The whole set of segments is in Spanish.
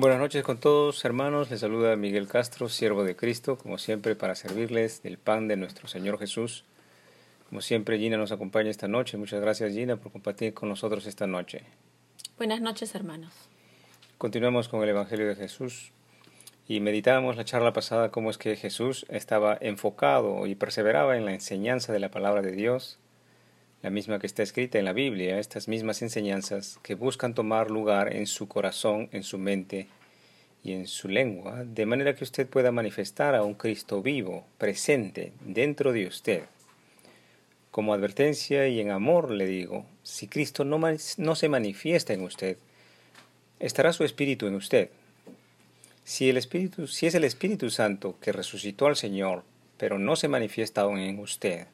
Buenas noches con todos, hermanos. Les saluda Miguel Castro, siervo de Cristo, como siempre, para servirles del pan de nuestro Señor Jesús. Como siempre, Gina nos acompaña esta noche. Muchas gracias, Gina, por compartir con nosotros esta noche. Buenas noches, hermanos. Continuamos con el Evangelio de Jesús y meditábamos la charla pasada cómo es que Jesús estaba enfocado y perseveraba en la enseñanza de la palabra de Dios, la misma que está escrita en la Biblia, estas mismas enseñanzas que buscan tomar lugar en su corazón, en su mente y en su lengua, de manera que usted pueda manifestar a un Cristo vivo, presente, dentro de usted. Como advertencia y en amor le digo, si Cristo no, no se manifiesta en usted, estará su Espíritu en usted. Si, el Espíritu, si es el Espíritu Santo que resucitó al Señor, pero no se manifiesta aún en usted,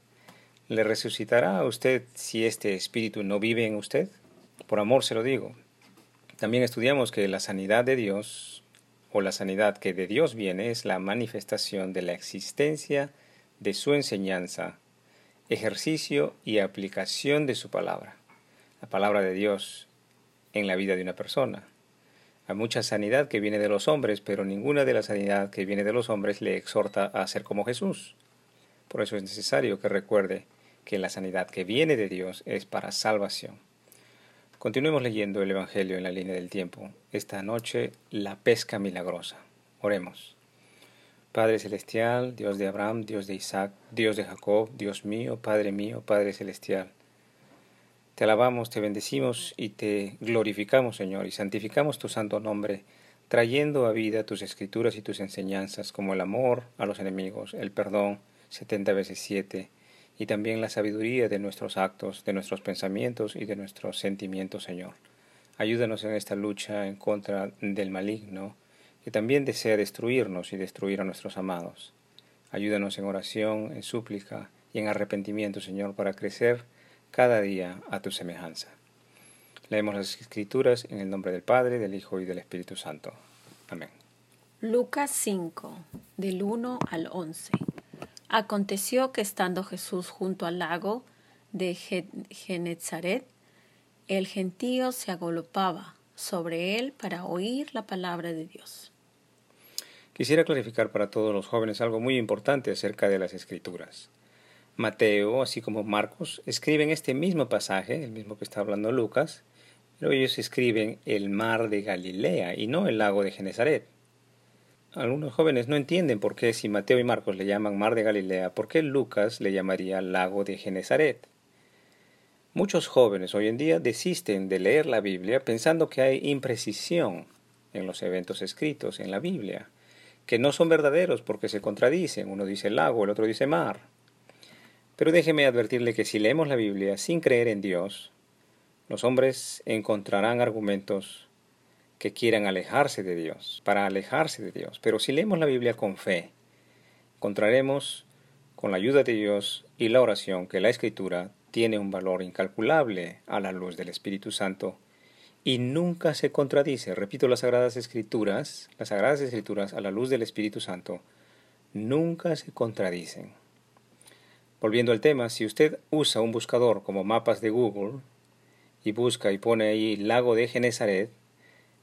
¿Le resucitará a usted si este espíritu no vive en usted? Por amor se lo digo. También estudiamos que la sanidad de Dios, o la sanidad que de Dios viene, es la manifestación de la existencia de su enseñanza, ejercicio y aplicación de su palabra. La palabra de Dios en la vida de una persona. Hay mucha sanidad que viene de los hombres, pero ninguna de la sanidad que viene de los hombres le exhorta a ser como Jesús. Por eso es necesario que recuerde que la sanidad que viene de Dios es para salvación. Continuemos leyendo el Evangelio en la línea del tiempo. Esta noche, la pesca milagrosa. Oremos. Padre Celestial, Dios de Abraham, Dios de Isaac, Dios de Jacob, Dios mío, Padre mío, Padre Celestial. Te alabamos, te bendecimos y te glorificamos, Señor, y santificamos tu santo nombre, trayendo a vida tus escrituras y tus enseñanzas, como el amor a los enemigos, el perdón, setenta veces siete, y también la sabiduría de nuestros actos, de nuestros pensamientos y de nuestros sentimientos, Señor. Ayúdanos en esta lucha en contra del maligno, que también desea destruirnos y destruir a nuestros amados. Ayúdanos en oración, en súplica y en arrepentimiento, Señor, para crecer cada día a tu semejanza. Leemos las Escrituras en el nombre del Padre, del Hijo y del Espíritu Santo. Amén. Lucas 5, del 1 al 11. Aconteció que estando Jesús junto al lago de Genezaret, el gentío se agolpaba sobre él para oír la palabra de Dios. Quisiera clarificar para todos los jóvenes algo muy importante acerca de las escrituras. Mateo, así como Marcos, escriben este mismo pasaje, el mismo que está hablando Lucas, pero ellos escriben el mar de Galilea y no el lago de Genezaret. Algunos jóvenes no entienden por qué si Mateo y Marcos le llaman Mar de Galilea, por qué Lucas le llamaría Lago de Genezaret. Muchos jóvenes hoy en día desisten de leer la Biblia pensando que hay imprecisión en los eventos escritos en la Biblia, que no son verdaderos porque se contradicen, uno dice lago, el otro dice mar. Pero déjeme advertirle que si leemos la Biblia sin creer en Dios, los hombres encontrarán argumentos que quieran alejarse de Dios, para alejarse de Dios. Pero si leemos la Biblia con fe, encontraremos con la ayuda de Dios y la oración que la Escritura tiene un valor incalculable a la luz del Espíritu Santo y nunca se contradice. Repito, las Sagradas Escrituras, las Sagradas Escrituras a la luz del Espíritu Santo, nunca se contradicen. Volviendo al tema, si usted usa un buscador como mapas de Google y busca y pone ahí lago de Genezaret,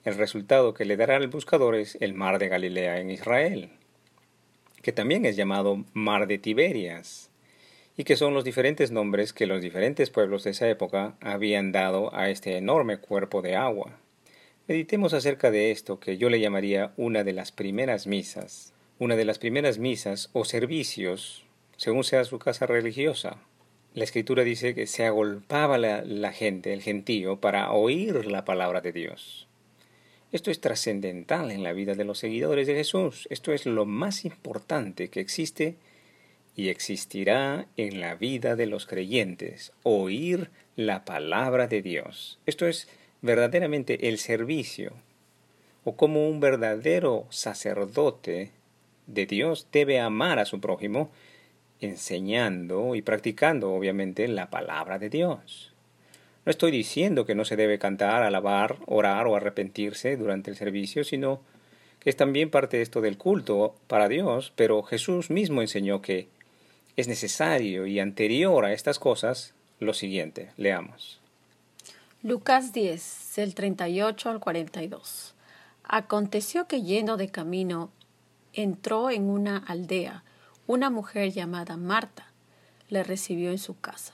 el resultado que le dará al buscador es el mar de Galilea en Israel, que también es llamado mar de Tiberias, y que son los diferentes nombres que los diferentes pueblos de esa época habían dado a este enorme cuerpo de agua. Meditemos acerca de esto que yo le llamaría una de las primeras misas, una de las primeras misas o servicios, según sea su casa religiosa. La escritura dice que se agolpaba la, la gente, el gentío, para oír la palabra de Dios. Esto es trascendental en la vida de los seguidores de Jesús. Esto es lo más importante que existe y existirá en la vida de los creyentes. Oír la palabra de Dios. Esto es verdaderamente el servicio. O como un verdadero sacerdote de Dios debe amar a su prójimo enseñando y practicando obviamente la palabra de Dios. No estoy diciendo que no se debe cantar, alabar, orar o arrepentirse durante el servicio, sino que es también parte de esto del culto para Dios, pero Jesús mismo enseñó que es necesario y anterior a estas cosas lo siguiente. Leamos. Lucas 10, del 38 al 42. Aconteció que yendo de camino entró en una aldea una mujer llamada Marta. Le recibió en su casa.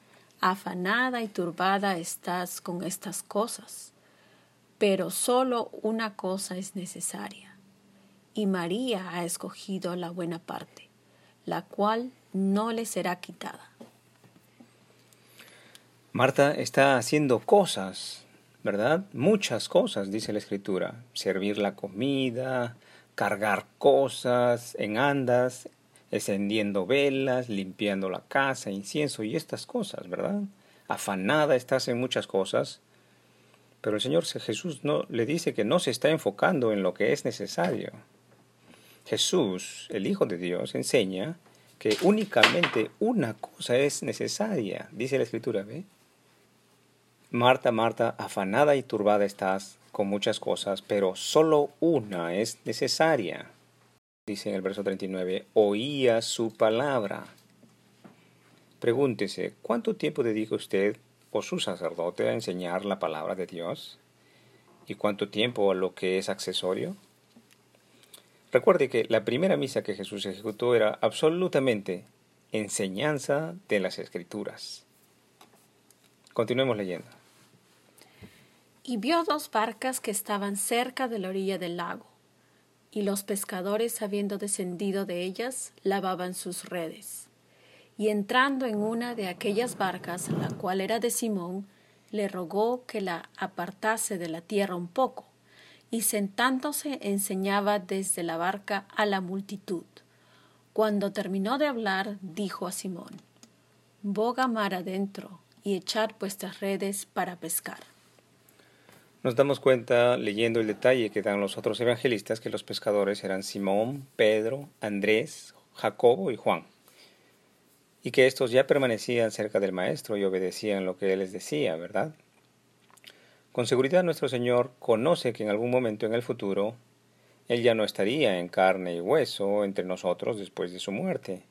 afanada y turbada estás con estas cosas, pero solo una cosa es necesaria, y María ha escogido la buena parte, la cual no le será quitada. Marta está haciendo cosas, ¿verdad? Muchas cosas, dice la escritura. Servir la comida, cargar cosas en andas, encendiendo velas, limpiando la casa, incienso y estas cosas, ¿verdad? Afanada estás en muchas cosas, pero el Señor Jesús no le dice que no se está enfocando en lo que es necesario. Jesús, el Hijo de Dios, enseña que únicamente una cosa es necesaria, dice la Escritura, ¿ve? Marta, Marta, afanada y turbada estás con muchas cosas, pero solo una es necesaria. Dice en el verso 39, oía su palabra. Pregúntese, ¿cuánto tiempo dedica usted o su sacerdote a enseñar la palabra de Dios? ¿Y cuánto tiempo a lo que es accesorio? Recuerde que la primera misa que Jesús ejecutó era absolutamente enseñanza de las escrituras. Continuemos leyendo y vio dos barcas que estaban cerca de la orilla del lago, y los pescadores, habiendo descendido de ellas, lavaban sus redes. Y entrando en una de aquellas barcas, la cual era de Simón, le rogó que la apartase de la tierra un poco, y sentándose enseñaba desde la barca a la multitud. Cuando terminó de hablar, dijo a Simón, Boga mar adentro y echad vuestras redes para pescar. Nos damos cuenta, leyendo el detalle que dan los otros evangelistas, que los pescadores eran Simón, Pedro, Andrés, Jacobo y Juan, y que estos ya permanecían cerca del Maestro y obedecían lo que él les decía, ¿verdad? Con seguridad nuestro Señor conoce que en algún momento en el futuro Él ya no estaría en carne y hueso entre nosotros después de su muerte,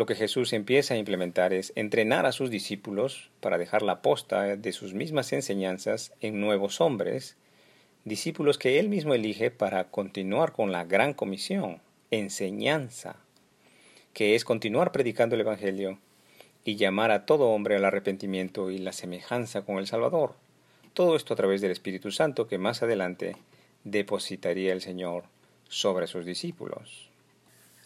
lo que Jesús empieza a implementar es entrenar a sus discípulos para dejar la posta de sus mismas enseñanzas en nuevos hombres, discípulos que él mismo elige para continuar con la gran comisión, enseñanza, que es continuar predicando el Evangelio y llamar a todo hombre al arrepentimiento y la semejanza con el Salvador. Todo esto a través del Espíritu Santo que más adelante depositaría el Señor sobre sus discípulos.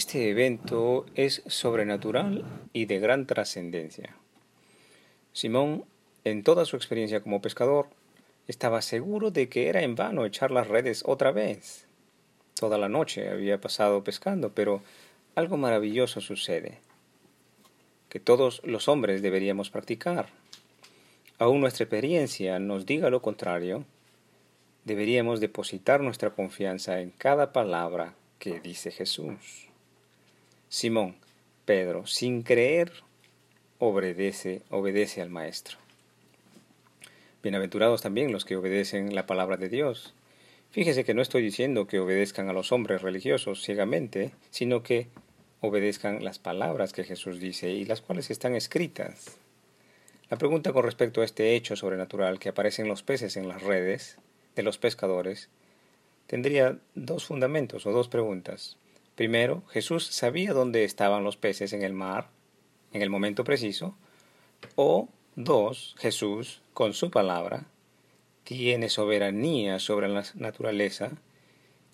Este evento es sobrenatural y de gran trascendencia. Simón, en toda su experiencia como pescador, estaba seguro de que era en vano echar las redes otra vez. Toda la noche había pasado pescando, pero algo maravilloso sucede, que todos los hombres deberíamos practicar. Aún nuestra experiencia nos diga lo contrario, deberíamos depositar nuestra confianza en cada palabra que dice Jesús. Simón, Pedro, sin creer, obedece, obedece al Maestro. Bienaventurados también los que obedecen la palabra de Dios. Fíjese que no estoy diciendo que obedezcan a los hombres religiosos ciegamente, sino que obedezcan las palabras que Jesús dice y las cuales están escritas. La pregunta con respecto a este hecho sobrenatural que aparecen los peces en las redes de los pescadores tendría dos fundamentos o dos preguntas. Primero, Jesús sabía dónde estaban los peces en el mar en el momento preciso. O dos, Jesús, con su palabra, tiene soberanía sobre la naturaleza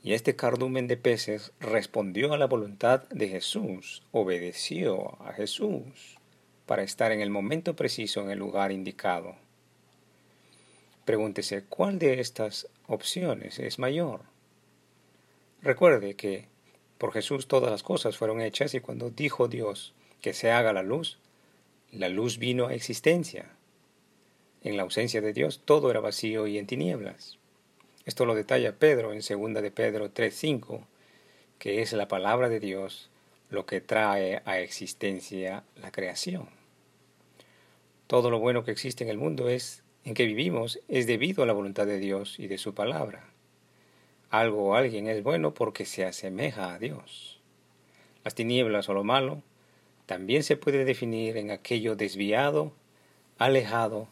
Y este cardumen de peces respondió a la voluntad de Jesús, obedeció a Jesús para estar en el momento preciso en el lugar indicado. Pregúntese cuál de estas opciones es mayor. Recuerde que por Jesús todas las cosas fueron hechas y cuando dijo Dios que se haga la luz, la luz vino a existencia. En la ausencia de Dios todo era vacío y en tinieblas. Esto lo detalla Pedro en 2 de Pedro 3:5, que es la palabra de Dios lo que trae a existencia la creación. Todo lo bueno que existe en el mundo es en que vivimos es debido a la voluntad de Dios y de su palabra. Algo o alguien es bueno porque se asemeja a Dios. Las tinieblas o lo malo también se puede definir en aquello desviado, alejado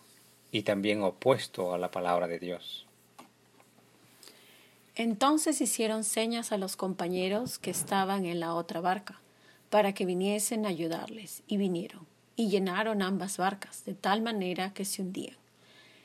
y también opuesto a la palabra de Dios. Entonces hicieron señas a los compañeros que estaban en la otra barca, para que viniesen a ayudarles, y vinieron, y llenaron ambas barcas, de tal manera que se hundían.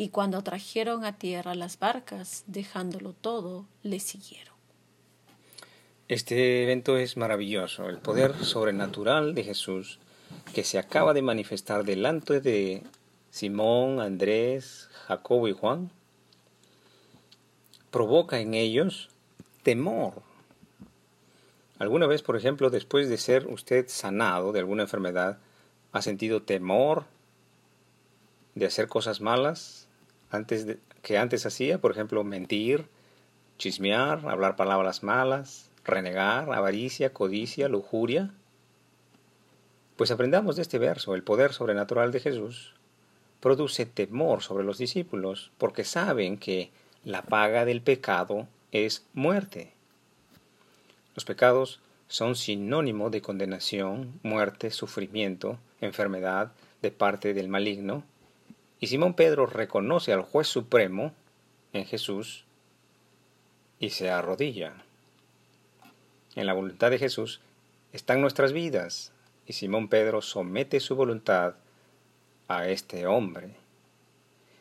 Y cuando trajeron a tierra las barcas, dejándolo todo, le siguieron. Este evento es maravilloso, el poder sobrenatural de Jesús que se acaba de manifestar delante de Simón, Andrés, Jacobo y Juan, provoca en ellos temor. ¿Alguna vez, por ejemplo, después de ser usted sanado de alguna enfermedad, ha sentido temor de hacer cosas malas antes que antes hacía? Por ejemplo, mentir, chismear, hablar palabras malas, renegar, avaricia, codicia, lujuria. Pues aprendamos de este verso, el poder sobrenatural de Jesús produce temor sobre los discípulos, porque saben que la paga del pecado es muerte. Los pecados son sinónimo de condenación, muerte, sufrimiento, enfermedad de parte del maligno, y Simón Pedro reconoce al juez supremo en Jesús y se arrodilla. En la voluntad de Jesús están nuestras vidas, y Simón Pedro somete su voluntad a este hombre.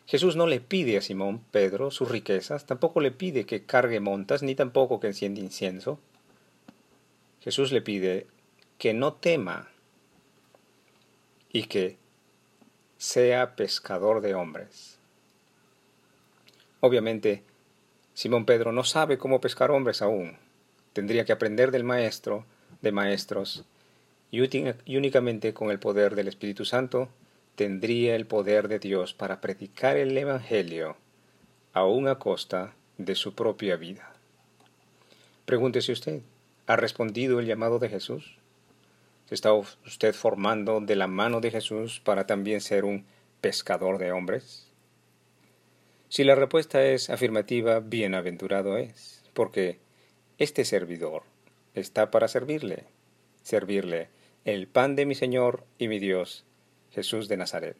Jesús no le pide a Simón Pedro sus riquezas, tampoco le pide que cargue montas, ni tampoco que encienda incienso. Jesús le pide que no tema y que sea pescador de hombres. Obviamente, Simón Pedro no sabe cómo pescar hombres aún. Tendría que aprender del Maestro, de Maestros, y, únicamente con el poder del Espíritu Santo tendría el poder de Dios para predicar el Evangelio aún a costa de su propia vida. Pregúntese usted, ¿ha respondido el llamado de Jesús? ¿Se está usted formando de la mano de Jesús para también ser un pescador de hombres? Si la respuesta es afirmativa, bienaventurado es, porque este servidor está para servirle, servirle el pan de mi Señor y mi Dios, Jesús de Nazaret.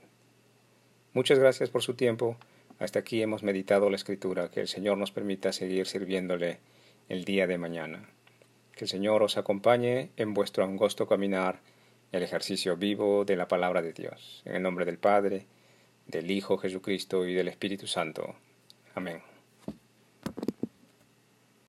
Muchas gracias por su tiempo. Hasta aquí hemos meditado la escritura. Que el Señor nos permita seguir sirviéndole el día de mañana. Que el Señor os acompañe en vuestro angosto caminar, el ejercicio vivo de la palabra de Dios. En el nombre del Padre, del Hijo Jesucristo y del Espíritu Santo. Amén.